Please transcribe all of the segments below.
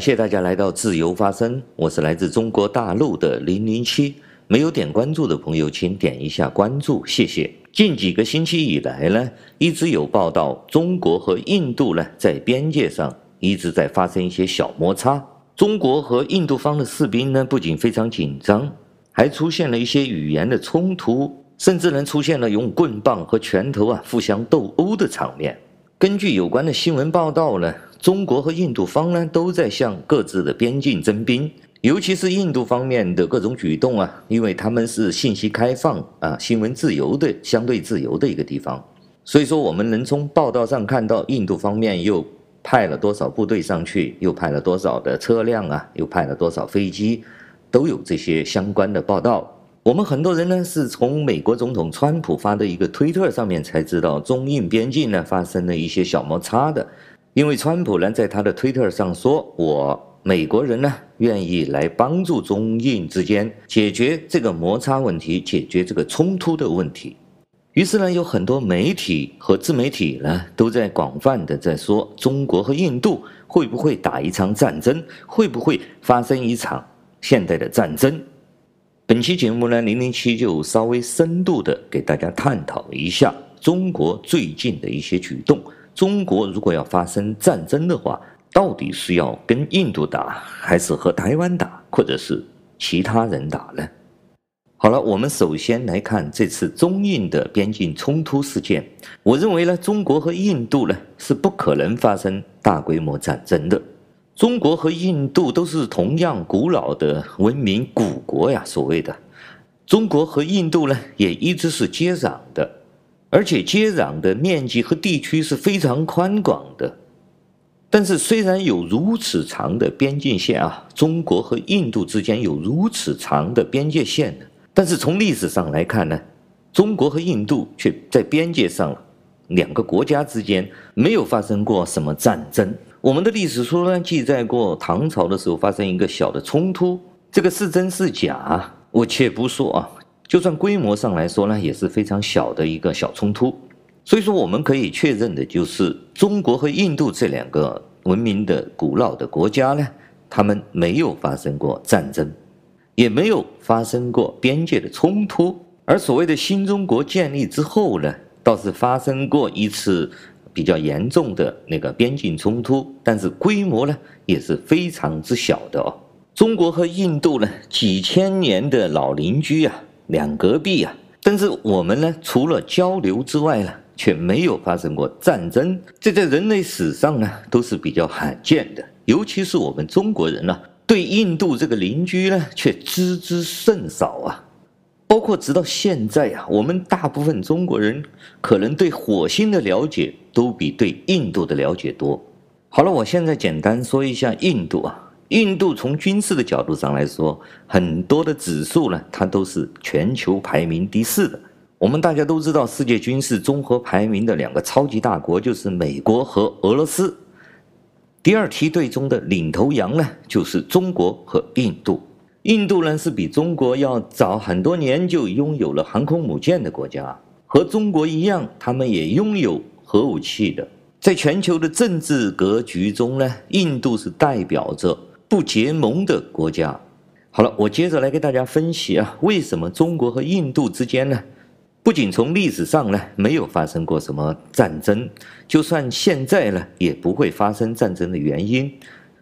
感谢大家来到自由发声，我是来自中国大陆的零零七。没有点关注的朋友，请点一下关注，谢谢。近几个星期以来呢，一直有报道，中国和印度呢在边界上一直在发生一些小摩擦。中国和印度方的士兵呢，不仅非常紧张，还出现了一些语言的冲突，甚至能出现了用棍棒和拳头啊互相斗殴的场面。根据有关的新闻报道呢，中国和印度方呢都在向各自的边境征兵，尤其是印度方面的各种举动啊，因为他们是信息开放啊、新闻自由的相对自由的一个地方，所以说我们能从报道上看到，印度方面又派了多少部队上去，又派了多少的车辆啊，又派了多少飞机，都有这些相关的报道。我们很多人呢是从美国总统川普发的一个推特上面才知道中印边境呢发生了一些小摩擦的，因为川普呢在他的推特上说，我美国人呢愿意来帮助中印之间解决这个摩擦问题，解决这个冲突的问题。于是呢，有很多媒体和自媒体呢都在广泛的在说，中国和印度会不会打一场战争，会不会发生一场现代的战争。本期节目呢，零零七就稍微深度的给大家探讨一下中国最近的一些举动。中国如果要发生战争的话，到底是要跟印度打，还是和台湾打，或者是其他人打呢？好了，我们首先来看这次中印的边境冲突事件。我认为呢，中国和印度呢是不可能发生大规模战争的。中国和印度都是同样古老的文明古国呀，所谓的中国和印度呢，也一直是接壤的，而且接壤的面积和地区是非常宽广的。但是，虽然有如此长的边境线啊，中国和印度之间有如此长的边界线呢，但是从历史上来看呢，中国和印度却在边界上两个国家之间没有发生过什么战争。我们的历史书呢记载过唐朝的时候发生一个小的冲突，这个是真是假，我且不说啊。就算规模上来说呢，也是非常小的一个小冲突。所以说，我们可以确认的就是，中国和印度这两个文明的古老的国家呢，他们没有发生过战争，也没有发生过边界的冲突。而所谓的新中国建立之后呢，倒是发生过一次。比较严重的那个边境冲突，但是规模呢也是非常之小的哦。中国和印度呢几千年的老邻居啊，两隔壁啊，但是我们呢除了交流之外呢，却没有发生过战争，这在人类史上呢都是比较罕见的。尤其是我们中国人呢，对印度这个邻居呢却知之甚少啊。包括直到现在啊，我们大部分中国人可能对火星的了解都比对印度的了解多。好了，我现在简单说一下印度啊。印度从军事的角度上来说，很多的指数呢，它都是全球排名第四的。我们大家都知道，世界军事综合排名的两个超级大国就是美国和俄罗斯。第二梯队中的领头羊呢，就是中国和印度。印度呢是比中国要早很多年就拥有了航空母舰的国家，和中国一样，他们也拥有核武器的。在全球的政治格局中呢，印度是代表着不结盟的国家。好了，我接着来给大家分析啊，为什么中国和印度之间呢，不仅从历史上呢没有发生过什么战争，就算现在呢也不会发生战争的原因。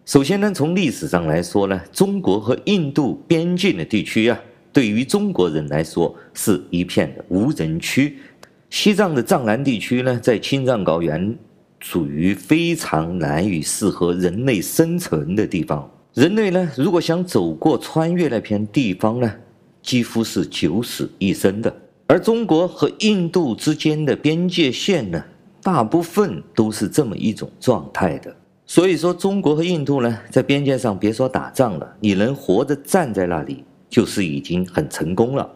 首先呢，从历史上来说呢，中国和印度边境的地区啊，对于中国人来说是一片无人区。西藏的藏南地区呢，在青藏高原，属于非常难以适合人类生存的地方。人类呢，如果想走过穿越那片地方呢，几乎是九死一生的。而中国和印度之间的边界线呢，大部分都是这么一种状态的。所以说，中国和印度呢，在边界上别说打仗了，你能活着站在那里，就是已经很成功了。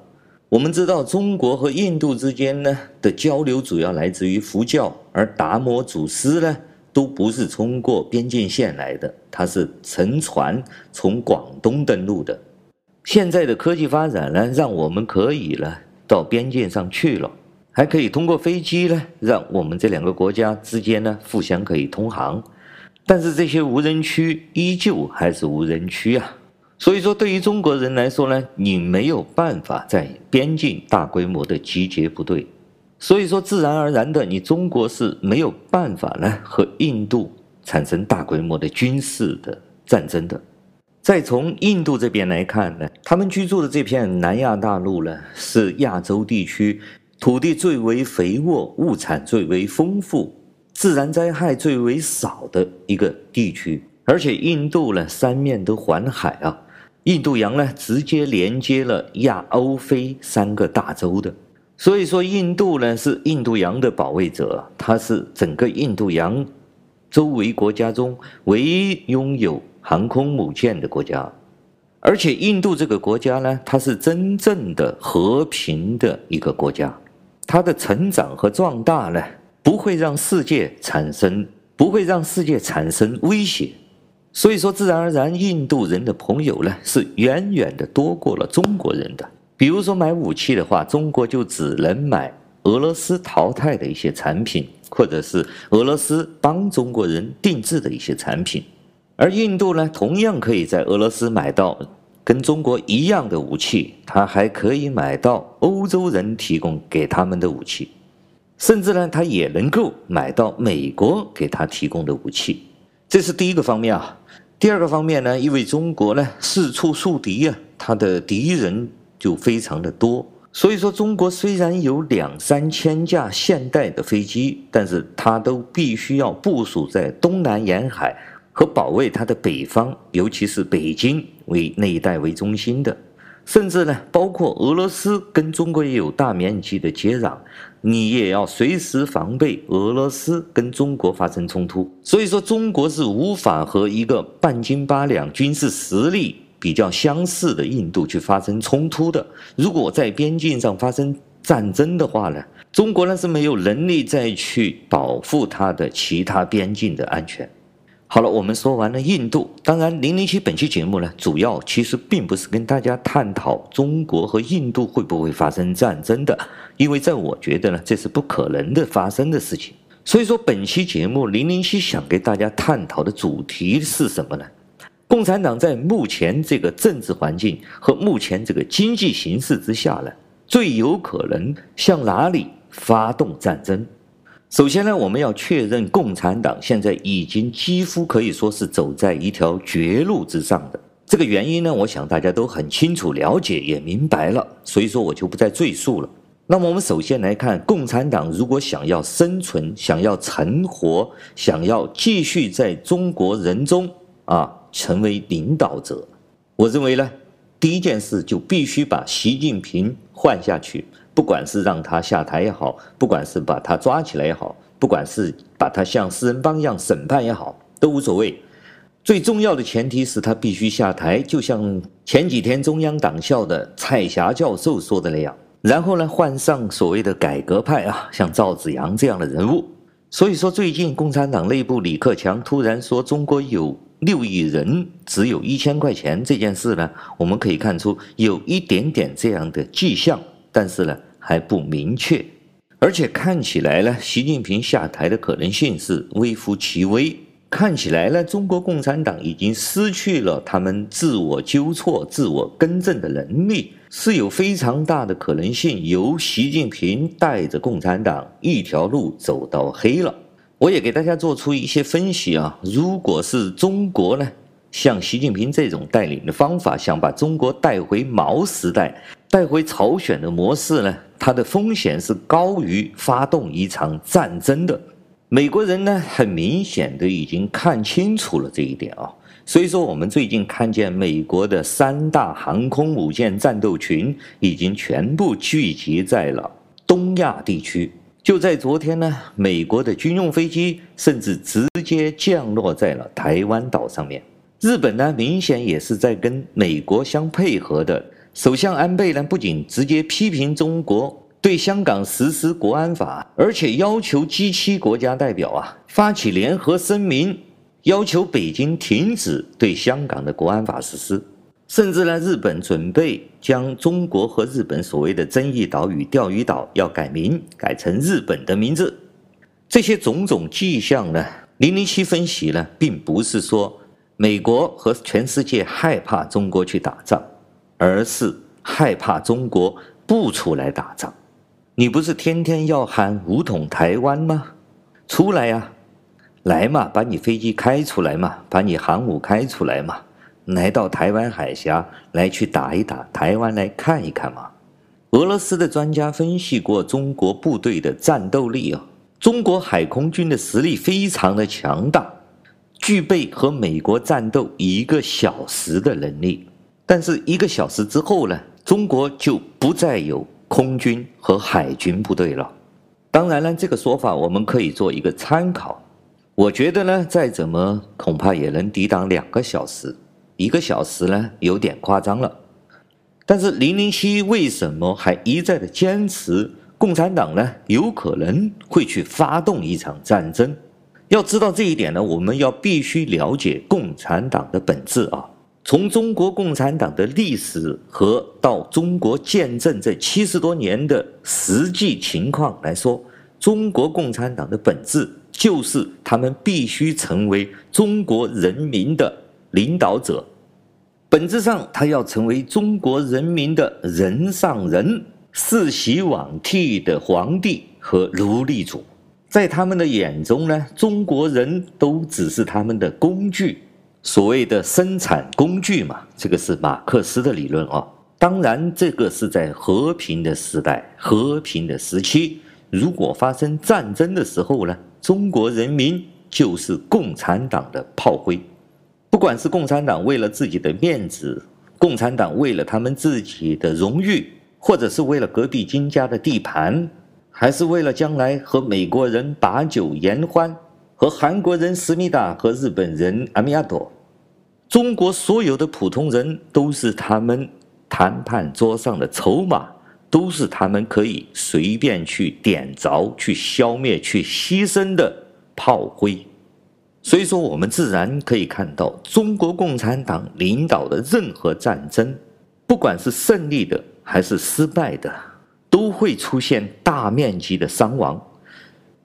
我们知道，中国和印度之间呢的交流主要来自于佛教，而达摩祖师呢，都不是通过边境线来的，他是乘船从广东登陆的。现在的科技发展呢，让我们可以呢到边境上去了，还可以通过飞机呢，让我们这两个国家之间呢互相可以通航。但是这些无人区依旧还是无人区啊。所以说，对于中国人来说呢，你没有办法在边境大规模的集结部队，所以说自然而然的，你中国是没有办法呢和印度产生大规模的军事的战争的。再从印度这边来看呢，他们居住的这片南亚大陆呢，是亚洲地区土地最为肥沃、物产最为丰富、自然灾害最为少的一个地区。而且印度呢，三面都环海啊，印度洋呢直接连接了亚欧非三个大洲的，所以说印度呢是印度洋的保卫者，它是整个印度洋周围国家中唯一拥有。航空母舰的国家，而且印度这个国家呢，它是真正的和平的一个国家，它的成长和壮大呢，不会让世界产生不会让世界产生威胁，所以说自然而然，印度人的朋友呢是远远的多过了中国人的。比如说买武器的话，中国就只能买俄罗斯淘汰的一些产品，或者是俄罗斯帮中国人定制的一些产品。而印度呢，同样可以在俄罗斯买到跟中国一样的武器，他还可以买到欧洲人提供给他们的武器，甚至呢，他也能够买到美国给他提供的武器。这是第一个方面啊。第二个方面呢，因为中国呢四处树敌啊，他的敌人就非常的多，所以说中国虽然有两三千架现代的飞机，但是它都必须要部署在东南沿海。和保卫它的北方，尤其是北京为那一带为中心的，甚至呢，包括俄罗斯跟中国也有大面积的接壤，你也要随时防备俄罗斯跟中国发生冲突。所以说，中国是无法和一个半斤八两、军事实力比较相似的印度去发生冲突的。如果在边境上发生战争的话呢，中国呢是没有能力再去保护它的其他边境的安全。好了，我们说完了印度。当然，零零七本期节目呢，主要其实并不是跟大家探讨中国和印度会不会发生战争的，因为在我觉得呢，这是不可能的发生的事情。所以说，本期节目零零七想给大家探讨的主题是什么呢？共产党在目前这个政治环境和目前这个经济形势之下呢，最有可能向哪里发动战争？首先呢，我们要确认共产党现在已经几乎可以说是走在一条绝路之上的。这个原因呢，我想大家都很清楚、了解也明白了，所以说我就不再赘述了。那么我们首先来看，共产党如果想要生存、想要存活、想要继续在中国人中啊成为领导者，我认为呢，第一件事就必须把习近平换下去。不管是让他下台也好，不管是把他抓起来也好，不管是把他像四人帮一样审判也好，都无所谓。最重要的前提是他必须下台，就像前几天中央党校的蔡霞教授说的那样。然后呢，换上所谓的改革派啊，像赵紫阳这样的人物。所以说，最近共产党内部李克强突然说中国有六亿人只有一千块钱这件事呢，我们可以看出有一点点这样的迹象。但是呢，还不明确，而且看起来呢，习近平下台的可能性是微乎其微。看起来呢，中国共产党已经失去了他们自我纠错、自我更正的能力，是有非常大的可能性由习近平带着共产党一条路走到黑了。我也给大家做出一些分析啊，如果是中国呢，像习近平这种带领的方法，想把中国带回毛时代。带回朝鲜的模式呢，它的风险是高于发动一场战争的。美国人呢，很明显的已经看清楚了这一点啊。所以说，我们最近看见美国的三大航空母舰战斗群已经全部聚集在了东亚地区。就在昨天呢，美国的军用飞机甚至直接降落在了台湾岛上面。日本呢，明显也是在跟美国相配合的。首相安倍呢，不仅直接批评中国对香港实施国安法，而且要求 G7 国家代表啊发起联合声明，要求北京停止对香港的国安法实施。甚至呢，日本准备将中国和日本所谓的争议岛屿钓鱼岛要改名，改成日本的名字。这些种种迹象呢，零零七分析呢，并不是说美国和全世界害怕中国去打仗，而是害怕中国不出来打仗。你不是天天要喊武统台湾吗？出来呀、来嘛，把你飞机开出来嘛，把你航母开出来嘛，来到台湾海峡来去打一打台湾，来看一看嘛。俄罗斯的专家分析过中国部队的战斗力啊，中国海空军的实力非常的强大，具备和美国战斗一个小时的能力。但是一个小时之后呢，中国就不再有空军和海军部队了。当然了，这个说法我们可以做一个参考。我觉得呢，再怎么恐怕也能抵挡两个小时，一个小时呢有点夸张了。但是零零七为什么还一再的坚持共产党呢？有可能会去发动一场战争。要知道这一点呢，我们要必须了解共产党的本质啊。从中国共产党的历史和到中国见证这七十多年的实际情况来说，中国共产党的本质就是他们必须成为中国人民的领导者。本质上，他要成为中国人民的人上人，世袭罔替的皇帝和奴隶主。在他们的眼中呢，中国人都只是他们的工具，所谓的生产工具嘛。这个是马克思的理论啊。当然，这个是在和平的时代、和平的时期。如果发生战争的时候呢，中国人民就是共产党的炮灰。不管是共产党为了自己的面子，共产党为了他们自己的荣誉，或者是为了隔壁金家的地盘，还是为了将来和美国人把酒言欢，和韩国人思密达和日本人阿米亚朵，中国所有的普通人都是他们谈判桌上的筹码，都是他们可以随便去点着、去消灭、去牺牲的炮灰。所以说，我们自然可以看到，中国共产党领导的任何战争，不管是胜利的还是失败的，都会出现大面积的伤亡。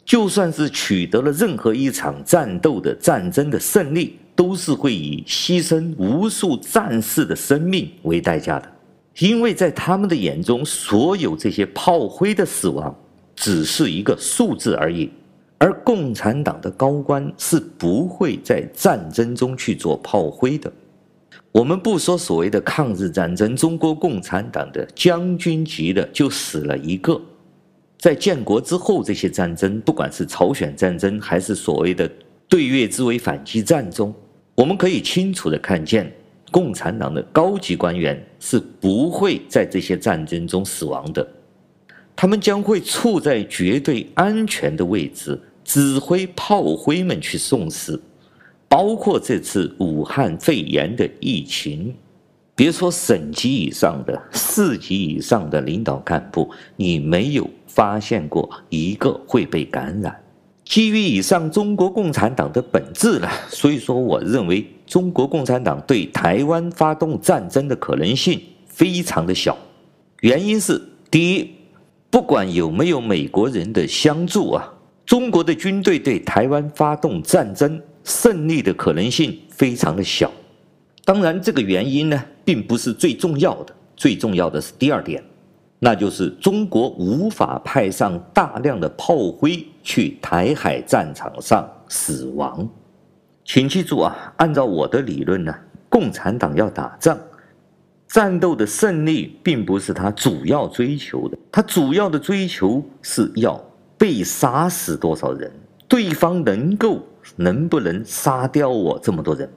就算是取得了任何一场战斗的战争的胜利，都是会以牺牲无数战士的生命为代价的，因为在他们的眼中，所有这些炮灰的死亡，只是一个数字而已。而共产党的高官是不会在战争中去做炮灰的。我们不说所谓的抗日战争，中国共产党的将军级的就死了一个。在建国之后，这些战争，不管是朝鲜战争还是所谓的对越自卫反击战中，我们可以清楚地看见，共产党的高级官员是不会在这些战争中死亡的。他们将会处在绝对安全的位置，指挥炮灰们去送死，包括这次武汉肺炎的疫情。别说省级以上的、市级以上的领导干部，你没有发现过一个会被感染。基于以上中国共产党的本质呢，所以说我认为中国共产党对台湾发动战争的可能性非常的小。原因是第一。不管有没有美国人的相助啊，中国的军队对台湾发动战争胜利的可能性非常的小。当然，这个原因呢，并不是最重要的，最重要的是第二点，那就是中国无法派上大量的炮灰去台海战场上死亡。请记住啊，按照我的理论呢，共产党要打仗。战斗的胜利并不是他主要追求的，他主要的追求是要被杀死多少人，对方能够能不能杀掉我这么多人。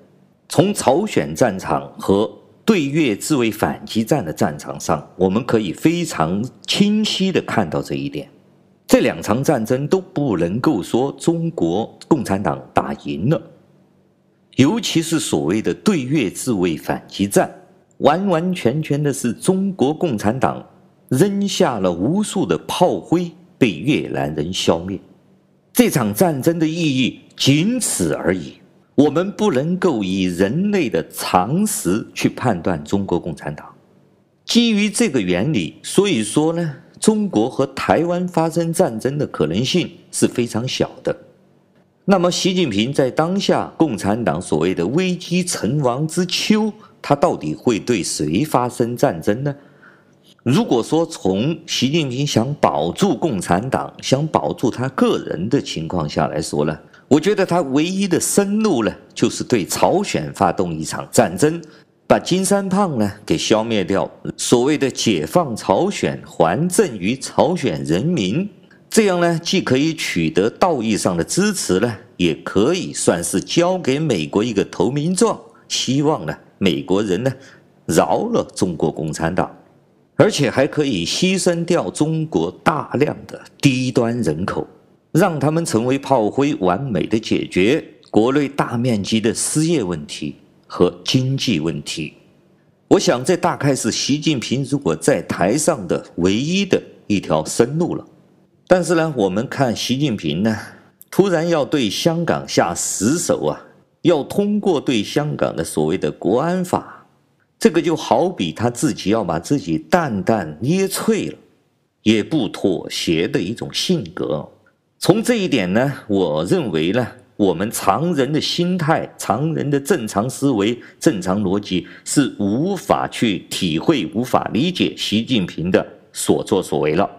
从朝鲜战场和对越自卫反击战的战场上，我们可以非常清晰地看到这一点。这两场战争都不能够说中国共产党打赢了，尤其是所谓的对越自卫反击战。完完全全的是中国共产党扔下了无数的炮灰，被越南人消灭。这场战争的意义仅此而已。我们不能够以人类的常识去判断中国共产党。基于这个原理，所以说呢，中国和台湾发生战争的可能性是非常小的。那么，习近平在当下共产党所谓的危机存亡之秋，他到底会对谁发生战争呢？如果说从习近平想保住共产党、想保住他个人的情况下来说呢，我觉得他唯一的生路呢，就是对朝鲜发动一场战争，把金三胖呢给消灭掉，所谓的解放朝鲜，还政于朝鲜人民。这样呢，既可以取得道义上的支持呢，也可以算是交给美国一个投名状，希望呢，美国人呢饶了中国共产党，而且还可以牺牲掉中国大量的低端人口，让他们成为炮灰，完美的解决国内大面积的失业问题和经济问题。我想，这大概是习近平如果在台上的唯一的一条生路了。但是呢，我们看习近平呢，突然要对香港下死手啊，要通过对香港的所谓的国安法，这个就好比他自己要把自己蛋蛋捏脆了，也不妥协的一种性格。从这一点呢，我认为呢，我们常人的心态、常人的正常思维、正常逻辑是无法去体会、无法理解习近平的所作所为了。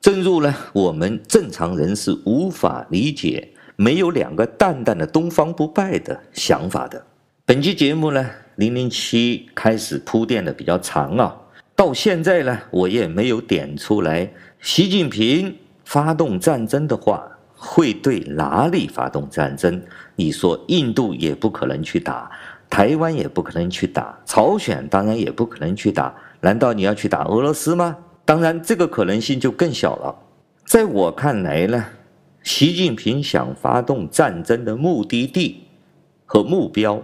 正如呢，我们正常人是无法理解没有两个蛋蛋的东方不败的想法的。本期节目呢，零零七开始铺垫的比较长啊，到现在呢，我也没有点出来，习近平发动战争的话，会对哪里发动战争？你说印度也不可能去打，台湾也不可能去打，朝鲜当然也不可能去打，难道你要去打俄罗斯吗？当然，这个可能性就更小了。在我看来呢，习近平想发动战争的目的地和目标，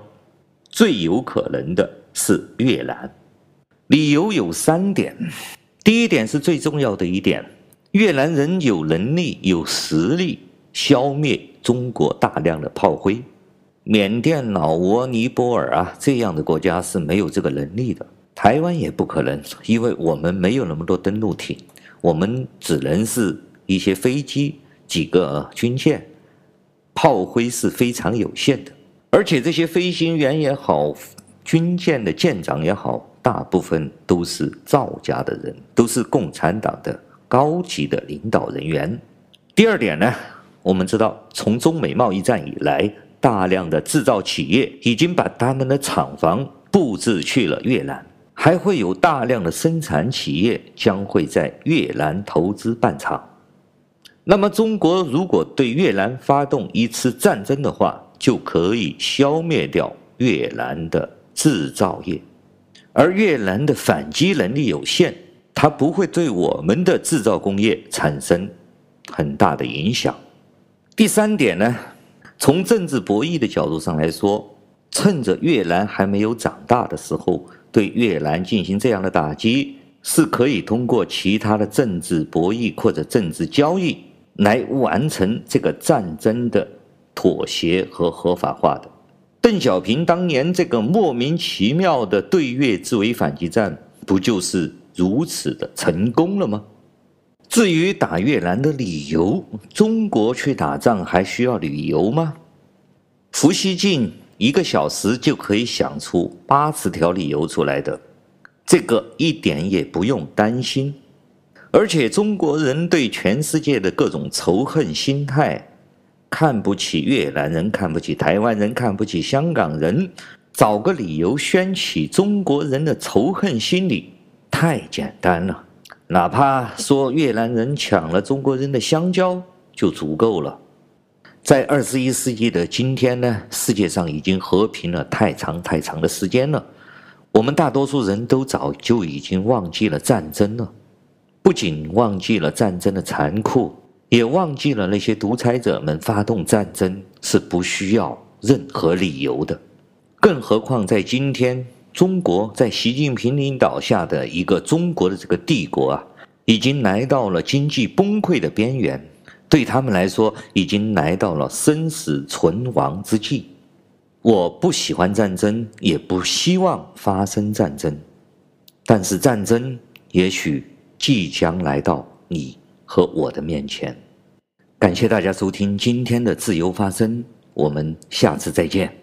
最有可能的是越南。理由有三点。第一点是最重要的一点：越南人有能力、有实力消灭中国大量的炮灰。缅甸、老挝、尼泊尔啊这样的国家是没有这个能力的。台湾也不可能，因为我们没有那么多登陆艇，我们只能是一些飞机、几个军舰，炮灰是非常有限的。而且这些飞行员也好，军舰的舰长也好，大部分都是赵家的人，都是共产党的高级的领导人员。第二点呢，我们知道，从中美贸易战以来，大量的制造企业已经把他们的厂房布置去了越南。还会有大量的生产企业将会在越南投资办厂。那么，中国如果对越南发动一次战争的话，就可以消灭掉越南的制造业。而越南的反击能力有限，它不会对我们的制造工业产生很大的影响。第三点呢，从政治博弈的角度上来说，趁着越南还没有长大的时候。对越南进行这样的打击，是可以通过其他的政治博弈或者政治交易来完成这个战争的妥协和合法化的。邓小平当年这个莫名其妙的对越自卫反击战，不就是如此的成功了吗？至于打越南的理由，中国去打仗还需要理由吗？胡锡进。一个小时就可以想出八十条理由出来的，这个一点也不用担心。而且中国人对全世界的各种仇恨心态，看不起越南人，看不起台湾人，看不起香港人，找个理由掀起中国人的仇恨心理，太简单了。哪怕说越南人抢了中国人的香蕉，就足够了。在二十一世纪的今天呢，世界上已经和平了太长太长的时间了。我们大多数人都早就已经忘记了战争了，不仅忘记了战争的残酷，也忘记了那些独裁者们发动战争是不需要任何理由的。更何况在今天，中国在习近平领导下的一个中国的这个帝国啊，已经来到了经济崩溃的边缘。对他们来说，已经来到了生死存亡之际。我不喜欢战争，也不希望发生战争，但是战争也许即将来到你和我的面前。感谢大家收听今天的自由发声，我们下次再见。